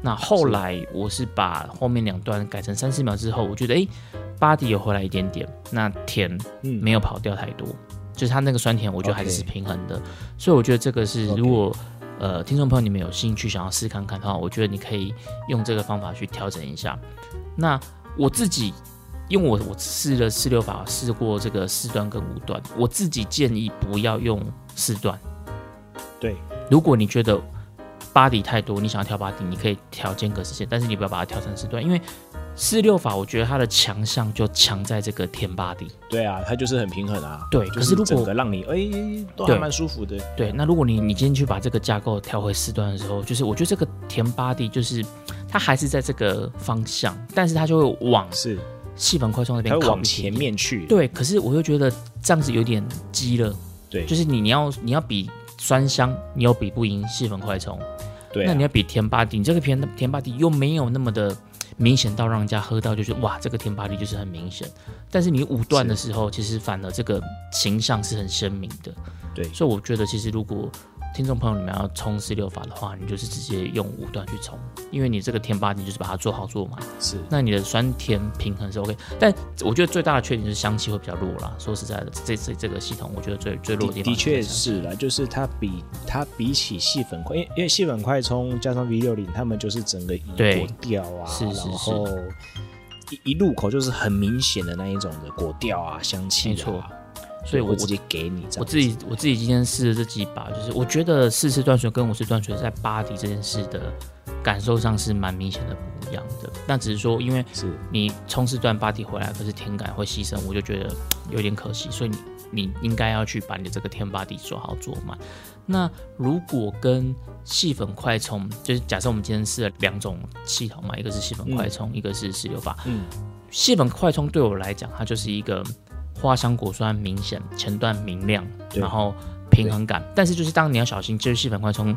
那后来我是把后面两段改成三十秒之后，我觉得诶 body 有回来一点点，那甜嗯，没有跑掉太多，就是它那个酸甜，我觉得还是平衡的。所以我觉得这个是如果呃听众朋友你们有兴趣想要试看看的话，我觉得你可以用这个方法去调整一下。那我自己。因为我我试了四六法，试过这个四段跟五段，我自己建议不要用四段。对，如果你觉得 body 太多，你想要调 body，你可以调间隔时间，但是你不要把它调成四段，因为四六法我觉得它的强项就强在这个甜 body。对啊，它就是很平衡啊。对就可是如果让你哎都对还蛮舒服的。对，那如果你你今天去把这个架构调回四段的时候，就是我觉得这个甜 body 就是它还是在这个方向，但是它就会往是，细粉快充那它边靠往前。面去。对，可是我又觉得这样子有点激了，对，就是你你要你要比酸香，你又比不赢细粉快充，对啊，那你要比甜 body，你这个甜甜 body 又没有那么的明显到让人家喝到就是哇，这个甜 body 就是很明显。但是你五段的时候，其实反而这个形象是很鲜明的。对所以我觉得其实如果听众朋友你们要冲四六法的话，你就是直接用五段去冲，因为你这个甜 body 就是把它做好做满，是那你的酸甜平衡是 OK。但我觉得最大的缺点就是香气会比较弱啦。说实在的，这这这个系统我觉得最最弱的地方的的确是啦，就是它比它比起细粉快，因为因为细粉快冲加上 V 六零，他们就是整个以对果调啊，是是然后一一入口就是很明显的那一种的果调啊、香气啊，没错所以我会直接给你。我自己我自己今天试的这几把，就是我觉得四次断水跟五次断水在巴迪这件事的感受上是蛮明显的不一样的。那只是说，因为是你冲刺段巴迪回来，可是天感会牺牲，我就觉得有点可惜。所以你你应该要去把你的这个天巴迪做好做满。那如果跟细粉快充，就是假设我们今天试了两种系统嘛，一个是细粉快充，一个是石榴法。嗯，细粉快充对我来讲，它就是一个花香果酸明显，前段明亮，然后平衡感。但是就是当你要小心，就是细粉快冲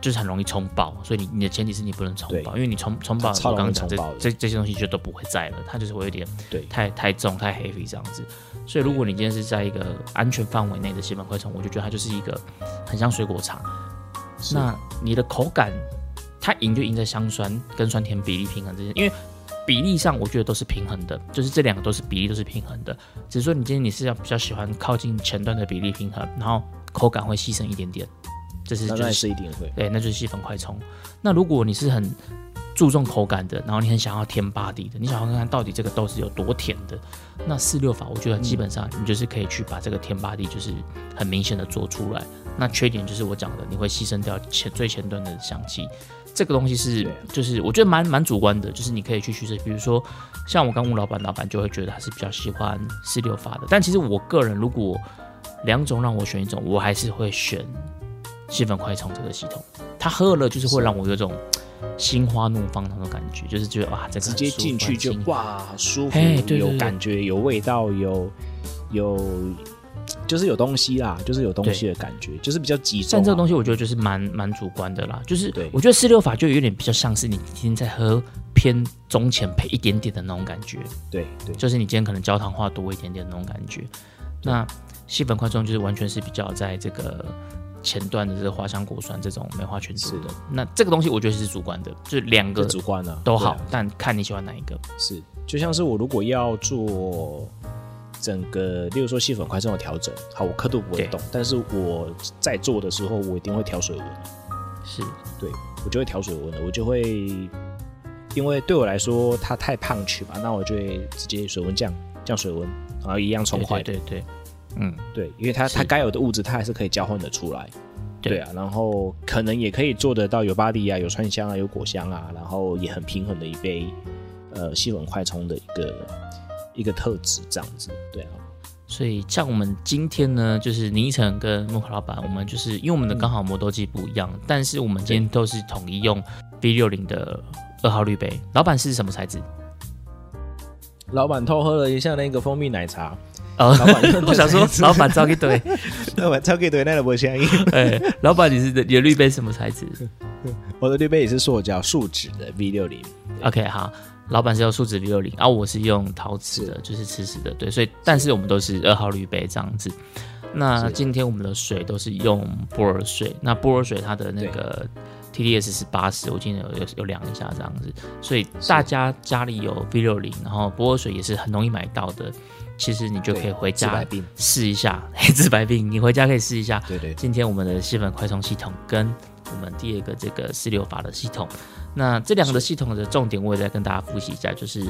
就是很容易冲爆，所以你你的前提是你不能冲爆，因为你冲冲爆，我刚刚讲这这这些东西就都不会在了，它就是会有点对太太重太 heavy 这样子。所以如果你今天是在一个安全范围内的细粉快冲，我就觉得它就是一个很像水果茶。那你的口感，它赢就赢在香酸跟酸甜比例平衡这些，因为比例上我觉得都是平衡的，就是这两个都是比例都是平衡的，只是说你今天你是要比较喜欢靠近前端的比例平衡，然后口感会牺牲一点点，这是就是是一定会。对，那就是细粉快充。那如果你是很注重口感的，然后你很想要甜巴底的，你想要看看到底这个豆子有多甜的，那四六法我觉得基本上你就是可以去把这个甜巴底就是很明显的做出来。那缺点就是我讲的，你会牺牲掉前最前端的香气。这个东西是就是我觉得蛮蛮主观的，就是你可以去取舍。比如说像我刚问老板，老板就会觉得他是比较喜欢四六法的，但其实我个人如果两种让我选一种，我还是会选细粉快充这个系统。它喝了就是会让我有种心花怒放那种感觉，就是觉得哇，这个直接进去就哇舒服有感觉，有味道，有有就是有东西啦，就是有东西的感觉，就是比较集中啊。但这个东西我觉得就是蛮蛮主观的啦，就是对我觉得四六法就有点比较像是你今天在喝偏中前配一点点的那种感觉，对对就是你今天可能焦糖化多一点点的那种感觉。那细粉快中就是完全是比较在这个前段的这个花香果酸这种梅花群组的。那这个东西我觉得是主观的，就是两个主观啊都好，啊但看你喜欢哪一个。是，就像是我如果要做整个，例如说细粉快这种调整，好，我刻度不会动，但是我在做的时候，我一定会调水温，是。对我就会调水温的，我就会，因为对我来说它太胖去吧，那我就会直接水温降降水温，然后一样冲对快，对对对，嗯，对，因为它它该有的物质它还是可以交换的出来。对。对啊，然后可能也可以做得到有巴黎啊，有川香啊，有果香啊，然后也很平衡的一杯呃细粉快冲的一个一个特质，这样子。对啊，所以像我们今天呢，就是倪晨跟木克老板，我们就是因为我们的刚好磨豆机不一样，但是我们今天都是统一用 V 六零的二号滤杯。老板是什么材质？老板偷喝了一下那个蜂蜜奶茶，哦老板 我想说，老板招一堆。老板超给对那个不相应。哎，老板，你是的，你的滤杯什么材质 我的滤杯也是塑胶树脂的 V 六零，？OK，好，老板是用树脂 V 六零，啊，我是用陶瓷的，就是瓷瓷的，对，所以但是我们都是二号滤杯这样子。那今天我们的水都是用波尔水，那波尔水它的那个 TDS 是八十，我今天有有有量一下这样子，所以大家家里有 V 六零，然后波尔水也是很容易买到的，其实你就可以回家。试一下。黑治百病，你回家可以试一下。对对今天我们的细粉快充系统跟我们第二个这个四六法的系统，那这两个的系统的重点我也再跟大家复习一下，就是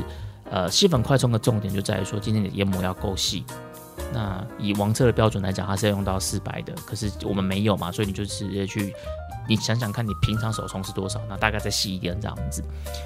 呃细粉快充的重点就在于说今天的研磨要够细。那以王测的标准来讲，它是要用到四百的，可是我们没有嘛，所以你就直接去，你想想看你平常手冲是多少，那大概再细一点这样子。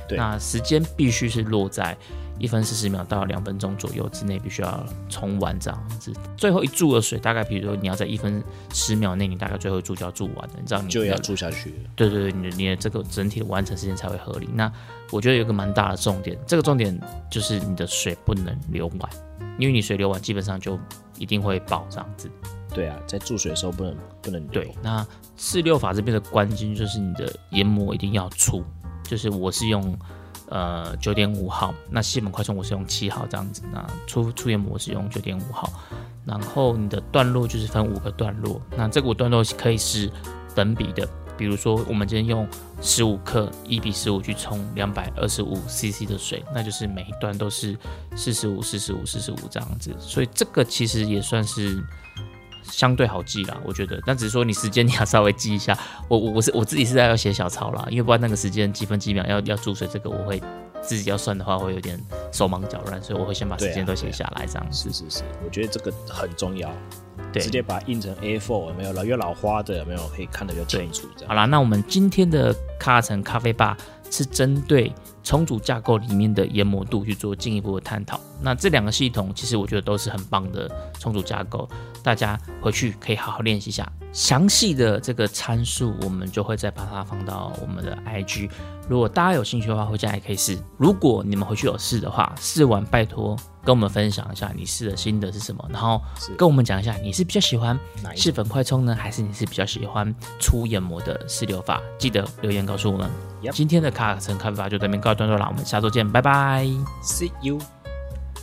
对那时间必须是落在一分四十秒到两分钟左右之内，必须要冲完这样子。最后一注的水，大概比如说你要在一分十秒内，你大概最后一注就要注完了，你知道你就要注下去。对对对，你的你的这个整体的完成时间才会合理。那我觉得有一个蛮大的重点，这个重点就是你的水不能流完，因为你水流完基本上就一定会爆这样子。对啊，在注水的时候不能不能对，那四六法这边的关键就是你的研磨一定要粗，就是我是用呃九点五号，那细粉快充我是用七号这样子，那粗粗研磨是用九点五号，然后你的段落就是分五个段落，那这个五段落可以是等比的，比如说我们今天用十五克一比十五去冲两百二十五 CC 的水，那就是每一段都是四十五、四十五、四十五这样子，所以这个其实也算是。相对好记啦，我觉得，但只是说你时间你要稍微记一下。我我我是我自己是在要写小抄啦，因为不然那个时间几分几秒要要注水，这个我会自己要算的话会有点手忙脚乱，所以我会先把时间都写下来，这样子。是是是，我觉得这个很重要。对直接把它印成 A4 有没有了？有老花的有没有可以看得比较清楚？这样好啦，那我们今天的卡城咖啡吧是针对重组架构里面的研磨度去做进一步的探讨。那这两个系统其实我觉得都是很棒的重组架构，大家回去可以好好练习一下。详细的这个参数，我们就会再把它放到我们的 IG。如果大家有兴趣的话，回家也可以试。如果你们回去有试的话，试完拜托跟我们分享一下你试的心得是什么，然后跟我们讲一下你是比较喜欢哪一细粉快充呢，还是你是比较喜欢粗研磨的试流法？记得留言告诉我们。今天的卡卡城咖啡法就到这边告一段落了，我们下周见，拜拜。See you，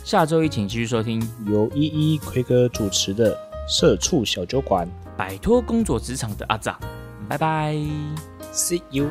下周一请继续收听《由依依奎哥主持的社畜小酒馆。摆脱工作职场的阿杂》，拜拜。See you。